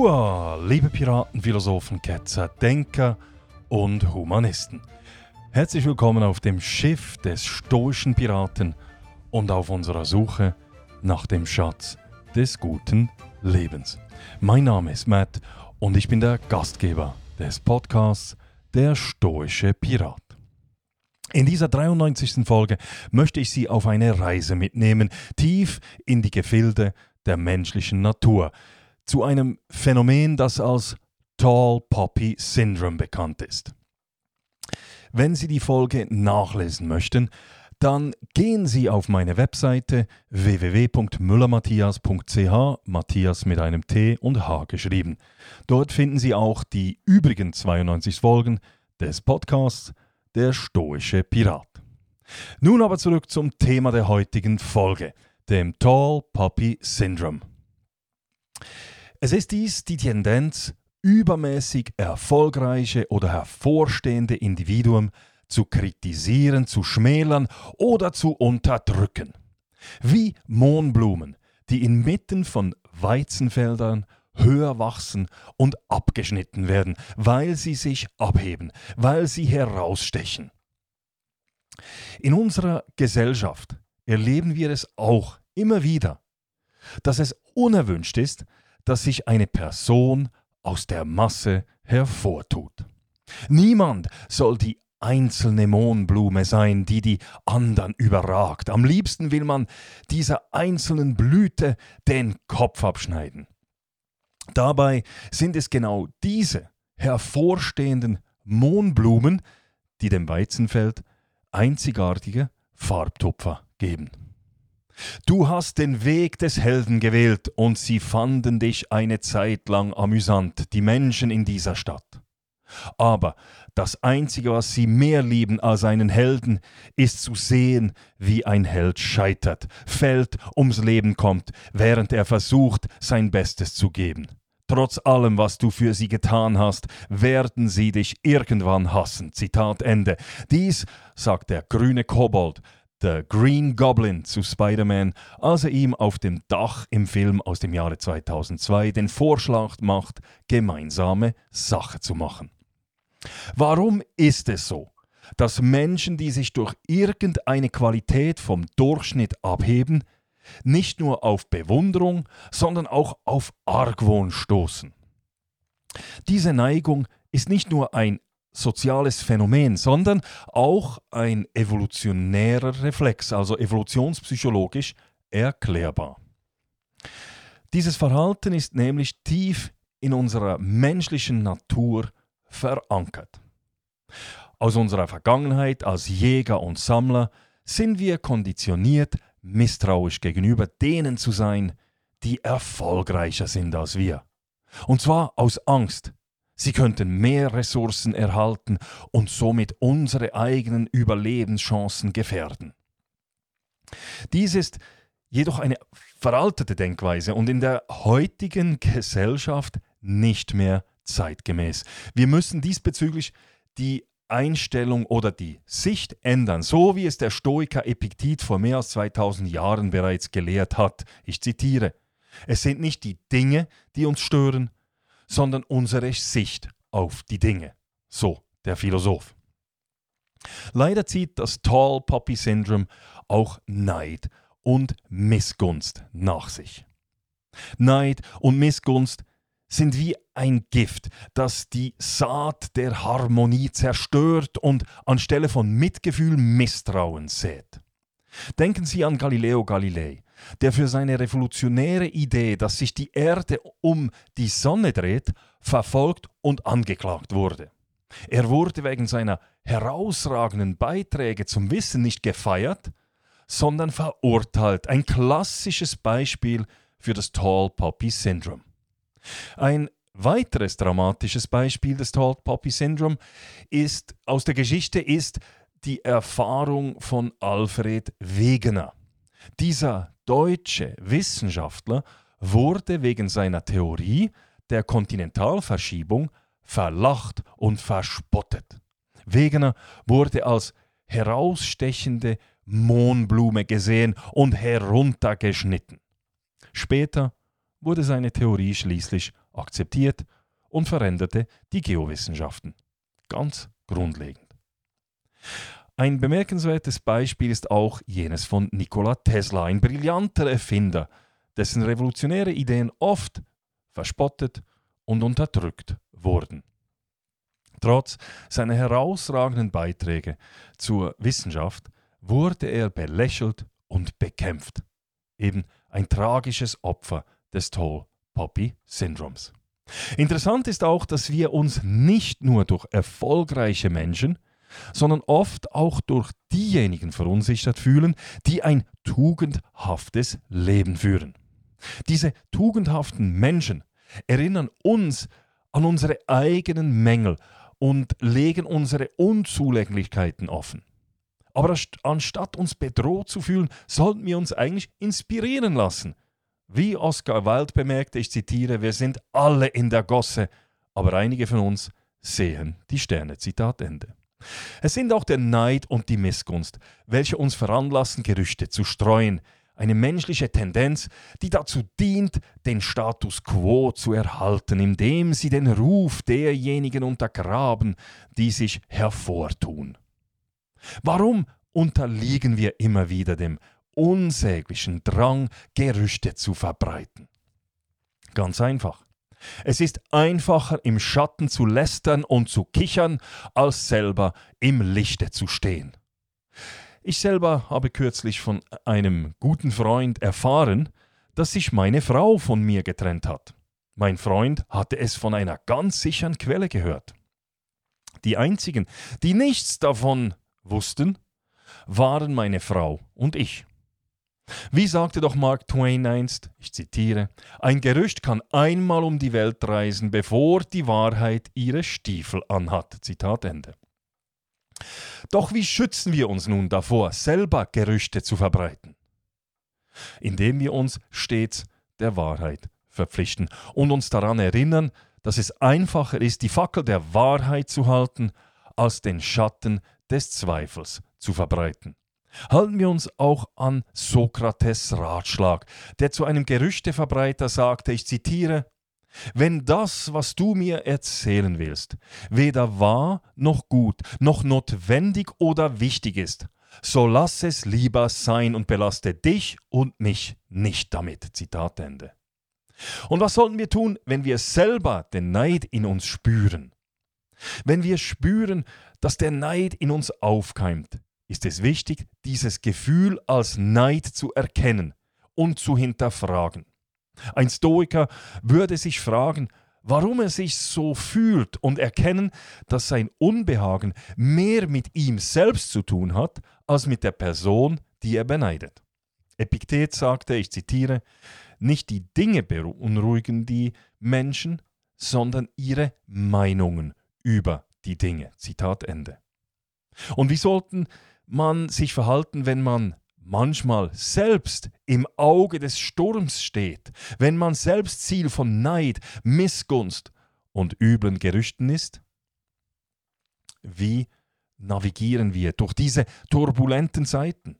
Hua, liebe Piraten, Philosophen, Ketzer, Denker und Humanisten. Herzlich willkommen auf dem Schiff des stoischen Piraten und auf unserer Suche nach dem Schatz des guten Lebens. Mein Name ist Matt und ich bin der Gastgeber des Podcasts Der stoische Pirat. In dieser 93. Folge möchte ich Sie auf eine Reise mitnehmen, tief in die Gefilde der menschlichen Natur – zu einem Phänomen, das als Tall Poppy Syndrome bekannt ist. Wenn Sie die Folge nachlesen möchten, dann gehen Sie auf meine Webseite www.müllermatthias.ch, Matthias mit einem T und H geschrieben. Dort finden Sie auch die übrigen 92 Folgen des Podcasts Der stoische Pirat. Nun aber zurück zum Thema der heutigen Folge, dem Tall Poppy Syndrome. Es ist dies die Tendenz, übermäßig erfolgreiche oder hervorstehende Individuen zu kritisieren, zu schmälern oder zu unterdrücken. Wie Mohnblumen, die inmitten von Weizenfeldern höher wachsen und abgeschnitten werden, weil sie sich abheben, weil sie herausstechen. In unserer Gesellschaft erleben wir es auch immer wieder, dass es unerwünscht ist, dass sich eine Person aus der Masse hervortut. Niemand soll die einzelne Mohnblume sein, die die anderen überragt. Am liebsten will man dieser einzelnen Blüte den Kopf abschneiden. Dabei sind es genau diese hervorstehenden Mohnblumen, die dem Weizenfeld einzigartige Farbtupfer geben. Du hast den Weg des Helden gewählt und sie fanden dich eine Zeit lang amüsant, die Menschen in dieser Stadt. Aber das Einzige, was sie mehr lieben als einen Helden, ist zu sehen, wie ein Held scheitert, fällt, ums Leben kommt, während er versucht, sein Bestes zu geben. Trotz allem, was du für sie getan hast, werden sie dich irgendwann hassen. Zitat Ende. Dies sagt der grüne Kobold, der Green Goblin zu Spider-Man, als er ihm auf dem Dach im Film aus dem Jahre 2002 den Vorschlag macht, gemeinsame Sache zu machen. Warum ist es so, dass Menschen, die sich durch irgendeine Qualität vom Durchschnitt abheben, nicht nur auf Bewunderung, sondern auch auf Argwohn stoßen? Diese Neigung ist nicht nur ein soziales Phänomen, sondern auch ein evolutionärer Reflex, also evolutionspsychologisch erklärbar. Dieses Verhalten ist nämlich tief in unserer menschlichen Natur verankert. Aus unserer Vergangenheit als Jäger und Sammler sind wir konditioniert, misstrauisch gegenüber denen zu sein, die erfolgreicher sind als wir. Und zwar aus Angst, Sie könnten mehr Ressourcen erhalten und somit unsere eigenen Überlebenschancen gefährden. Dies ist jedoch eine veraltete Denkweise und in der heutigen Gesellschaft nicht mehr zeitgemäß. Wir müssen diesbezüglich die Einstellung oder die Sicht ändern, so wie es der Stoiker Epiktet vor mehr als 2000 Jahren bereits gelehrt hat. Ich zitiere: Es sind nicht die Dinge, die uns stören, sondern unsere Sicht auf die Dinge. So der Philosoph. Leider zieht das Tall Poppy Syndrome auch Neid und Missgunst nach sich. Neid und Missgunst sind wie ein Gift, das die Saat der Harmonie zerstört und anstelle von Mitgefühl Misstrauen sät. Denken Sie an Galileo Galilei, der für seine revolutionäre Idee, dass sich die Erde um die Sonne dreht, verfolgt und angeklagt wurde. Er wurde wegen seiner herausragenden Beiträge zum Wissen nicht gefeiert, sondern verurteilt. Ein klassisches Beispiel für das Tall Poppy Syndrome. Ein weiteres dramatisches Beispiel des Tall Poppy Syndrome ist aus der Geschichte ist die Erfahrung von Alfred Wegener. Dieser deutsche Wissenschaftler wurde wegen seiner Theorie der Kontinentalverschiebung verlacht und verspottet. Wegener wurde als herausstechende Mohnblume gesehen und heruntergeschnitten. Später wurde seine Theorie schließlich akzeptiert und veränderte die Geowissenschaften. Ganz grundlegend. Ein bemerkenswertes Beispiel ist auch jenes von Nikola Tesla, ein brillanter Erfinder, dessen revolutionäre Ideen oft verspottet und unterdrückt wurden. Trotz seiner herausragenden Beiträge zur Wissenschaft wurde er belächelt und bekämpft. Eben ein tragisches Opfer des Tall-Poppy-Syndroms. Interessant ist auch, dass wir uns nicht nur durch erfolgreiche Menschen, sondern oft auch durch diejenigen verunsichert fühlen, die ein tugendhaftes Leben führen. Diese tugendhaften Menschen erinnern uns an unsere eigenen Mängel und legen unsere Unzulänglichkeiten offen. Aber anstatt uns bedroht zu fühlen, sollten wir uns eigentlich inspirieren lassen. Wie Oscar Wilde bemerkte, ich zitiere, wir sind alle in der Gosse, aber einige von uns sehen die Sterne. Zitat Ende. Es sind auch der Neid und die Missgunst, welche uns veranlassen, Gerüchte zu streuen, eine menschliche Tendenz, die dazu dient, den Status quo zu erhalten, indem sie den Ruf derjenigen untergraben, die sich hervortun. Warum unterliegen wir immer wieder dem unsäglichen Drang, Gerüchte zu verbreiten? Ganz einfach. Es ist einfacher, im Schatten zu lästern und zu kichern, als selber im Lichte zu stehen. Ich selber habe kürzlich von einem guten Freund erfahren, dass sich meine Frau von mir getrennt hat. Mein Freund hatte es von einer ganz sicheren Quelle gehört. Die einzigen, die nichts davon wussten, waren meine Frau und ich. Wie sagte doch Mark Twain einst, ich zitiere, ein Gerücht kann einmal um die Welt reisen, bevor die Wahrheit ihre Stiefel anhat. Zitat Ende. Doch wie schützen wir uns nun davor, selber Gerüchte zu verbreiten? Indem wir uns stets der Wahrheit verpflichten und uns daran erinnern, dass es einfacher ist, die Fackel der Wahrheit zu halten, als den Schatten des Zweifels zu verbreiten. Halten wir uns auch an Sokrates Ratschlag, der zu einem Gerüchteverbreiter sagte, ich zitiere, wenn das, was du mir erzählen willst, weder wahr noch gut, noch notwendig oder wichtig ist, so lass es lieber sein und belaste dich und mich nicht damit. Zitat Ende. Und was sollten wir tun, wenn wir selber den Neid in uns spüren? Wenn wir spüren, dass der Neid in uns aufkeimt, ist es wichtig, dieses Gefühl als Neid zu erkennen und zu hinterfragen. Ein Stoiker würde sich fragen, warum er sich so fühlt und erkennen, dass sein Unbehagen mehr mit ihm selbst zu tun hat, als mit der Person, die er beneidet. Epiktet sagte, ich zitiere, nicht die Dinge beunruhigen die Menschen, sondern ihre Meinungen über die Dinge. Zitat Ende. Und wie sollten man sich verhalten, wenn man manchmal selbst im Auge des Sturms steht, wenn man selbst Ziel von Neid, Missgunst und üblen Gerüchten ist? Wie navigieren wir durch diese turbulenten Zeiten?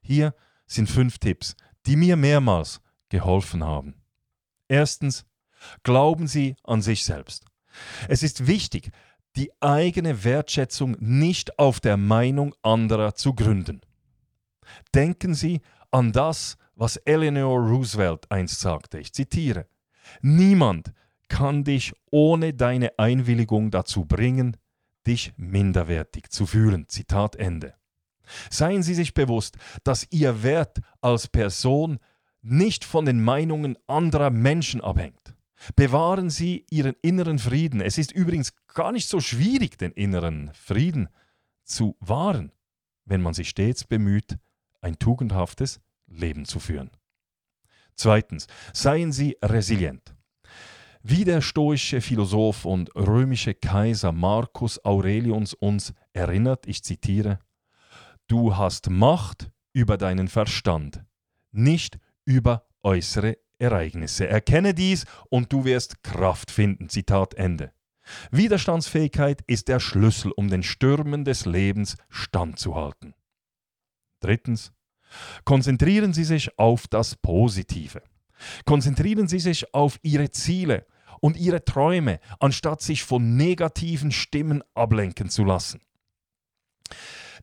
Hier sind fünf Tipps, die mir mehrmals geholfen haben. Erstens, glauben Sie an sich selbst. Es ist wichtig, die eigene Wertschätzung nicht auf der Meinung anderer zu gründen. Denken Sie an das, was Eleanor Roosevelt einst sagte. Ich zitiere: Niemand kann dich ohne deine Einwilligung dazu bringen, dich minderwertig zu fühlen. Zitat Ende. Seien Sie sich bewusst, dass Ihr Wert als Person nicht von den Meinungen anderer Menschen abhängt. Bewahren Sie Ihren inneren Frieden. Es ist übrigens gar nicht so schwierig, den inneren Frieden zu wahren, wenn man sich stets bemüht, ein tugendhaftes Leben zu führen. Zweitens, seien Sie resilient. Wie der stoische Philosoph und römische Kaiser Marcus Aurelius uns erinnert, ich zitiere, Du hast Macht über deinen Verstand, nicht über äußere Ereignisse. Erkenne dies und du wirst Kraft finden. Zitat Ende. Widerstandsfähigkeit ist der Schlüssel, um den Stürmen des Lebens standzuhalten. Drittens. Konzentrieren Sie sich auf das Positive. Konzentrieren Sie sich auf Ihre Ziele und Ihre Träume, anstatt sich von negativen Stimmen ablenken zu lassen.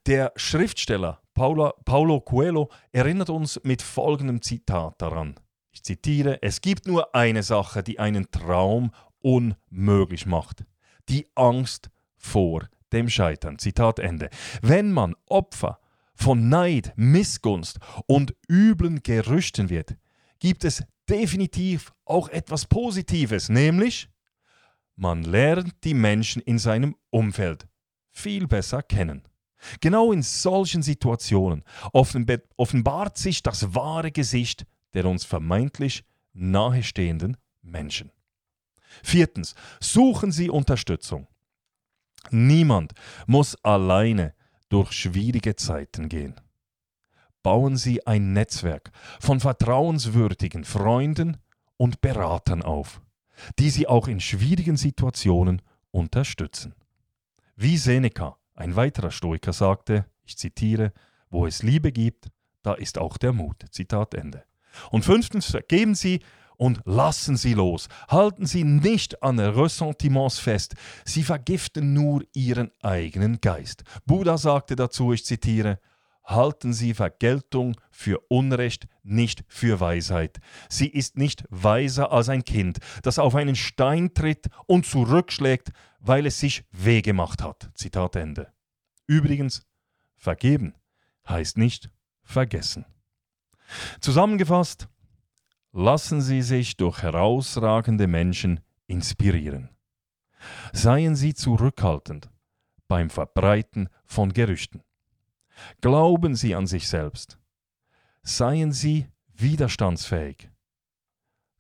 Der Schriftsteller Paulo Coelho erinnert uns mit folgendem Zitat daran. Ich zitiere, es gibt nur eine Sache, die einen Traum unmöglich macht. Die Angst vor dem Scheitern. Zitat Ende. Wenn man Opfer von Neid, Missgunst und üblen Gerüchten wird, gibt es definitiv auch etwas Positives, nämlich man lernt die Menschen in seinem Umfeld viel besser kennen. Genau in solchen Situationen offenbart sich das wahre Gesicht der uns vermeintlich nahestehenden Menschen. Viertens, suchen Sie Unterstützung. Niemand muss alleine durch schwierige Zeiten gehen. Bauen Sie ein Netzwerk von vertrauenswürdigen Freunden und Beratern auf, die Sie auch in schwierigen Situationen unterstützen. Wie Seneca, ein weiterer Stoiker, sagte, ich zitiere, wo es Liebe gibt, da ist auch der Mut. Zitat Ende. Und fünftens, vergeben Sie und lassen Sie los. Halten Sie nicht an Ressentiments fest. Sie vergiften nur Ihren eigenen Geist. Buddha sagte dazu, ich zitiere, halten Sie Vergeltung für Unrecht, nicht für Weisheit. Sie ist nicht weiser als ein Kind, das auf einen Stein tritt und zurückschlägt, weil es sich weh gemacht hat. Zitat Ende. Übrigens, vergeben heißt nicht vergessen. Zusammengefasst, lassen Sie sich durch herausragende Menschen inspirieren. Seien Sie zurückhaltend beim Verbreiten von Gerüchten. Glauben Sie an sich selbst. Seien Sie widerstandsfähig.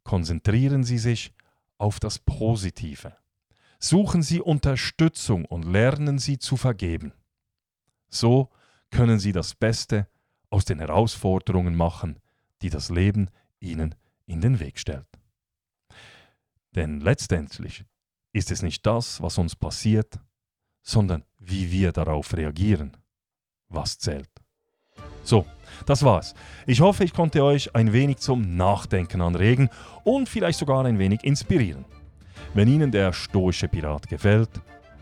Konzentrieren Sie sich auf das Positive. Suchen Sie Unterstützung und lernen Sie zu vergeben. So können Sie das Beste aus den Herausforderungen machen, die das Leben Ihnen in den Weg stellt. Denn letztendlich ist es nicht das, was uns passiert, sondern wie wir darauf reagieren was zählt. So, das war's. Ich hoffe, ich konnte euch ein wenig zum Nachdenken anregen und vielleicht sogar ein wenig inspirieren. Wenn Ihnen der stoische Pirat gefällt,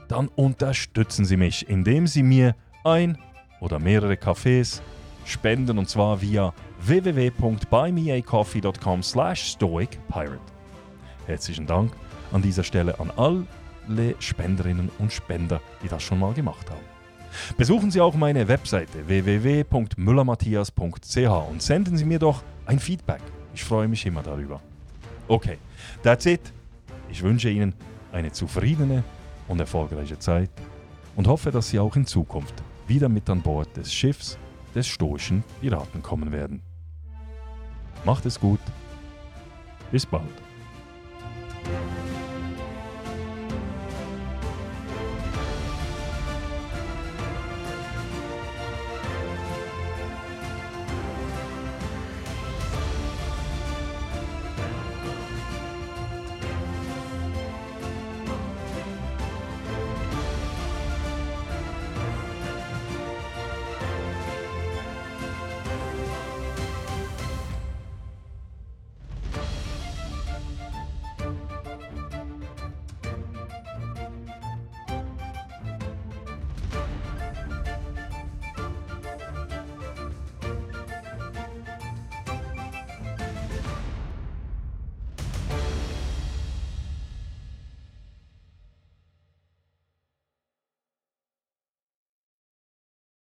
dann unterstützen Sie mich, indem Sie mir ein oder mehrere Cafés spenden und zwar via www.buymeacoffee.com slash stoicpirate. Herzlichen Dank an dieser Stelle an alle Spenderinnen und Spender, die das schon mal gemacht haben. Besuchen Sie auch meine Webseite www.müllermatthias.ch und senden Sie mir doch ein Feedback. Ich freue mich immer darüber. Okay, that's it. Ich wünsche Ihnen eine zufriedene und erfolgreiche Zeit und hoffe, dass Sie auch in Zukunft wieder mit an Bord des Schiffs des stoischen Piraten kommen werden. Macht es gut. Bis bald.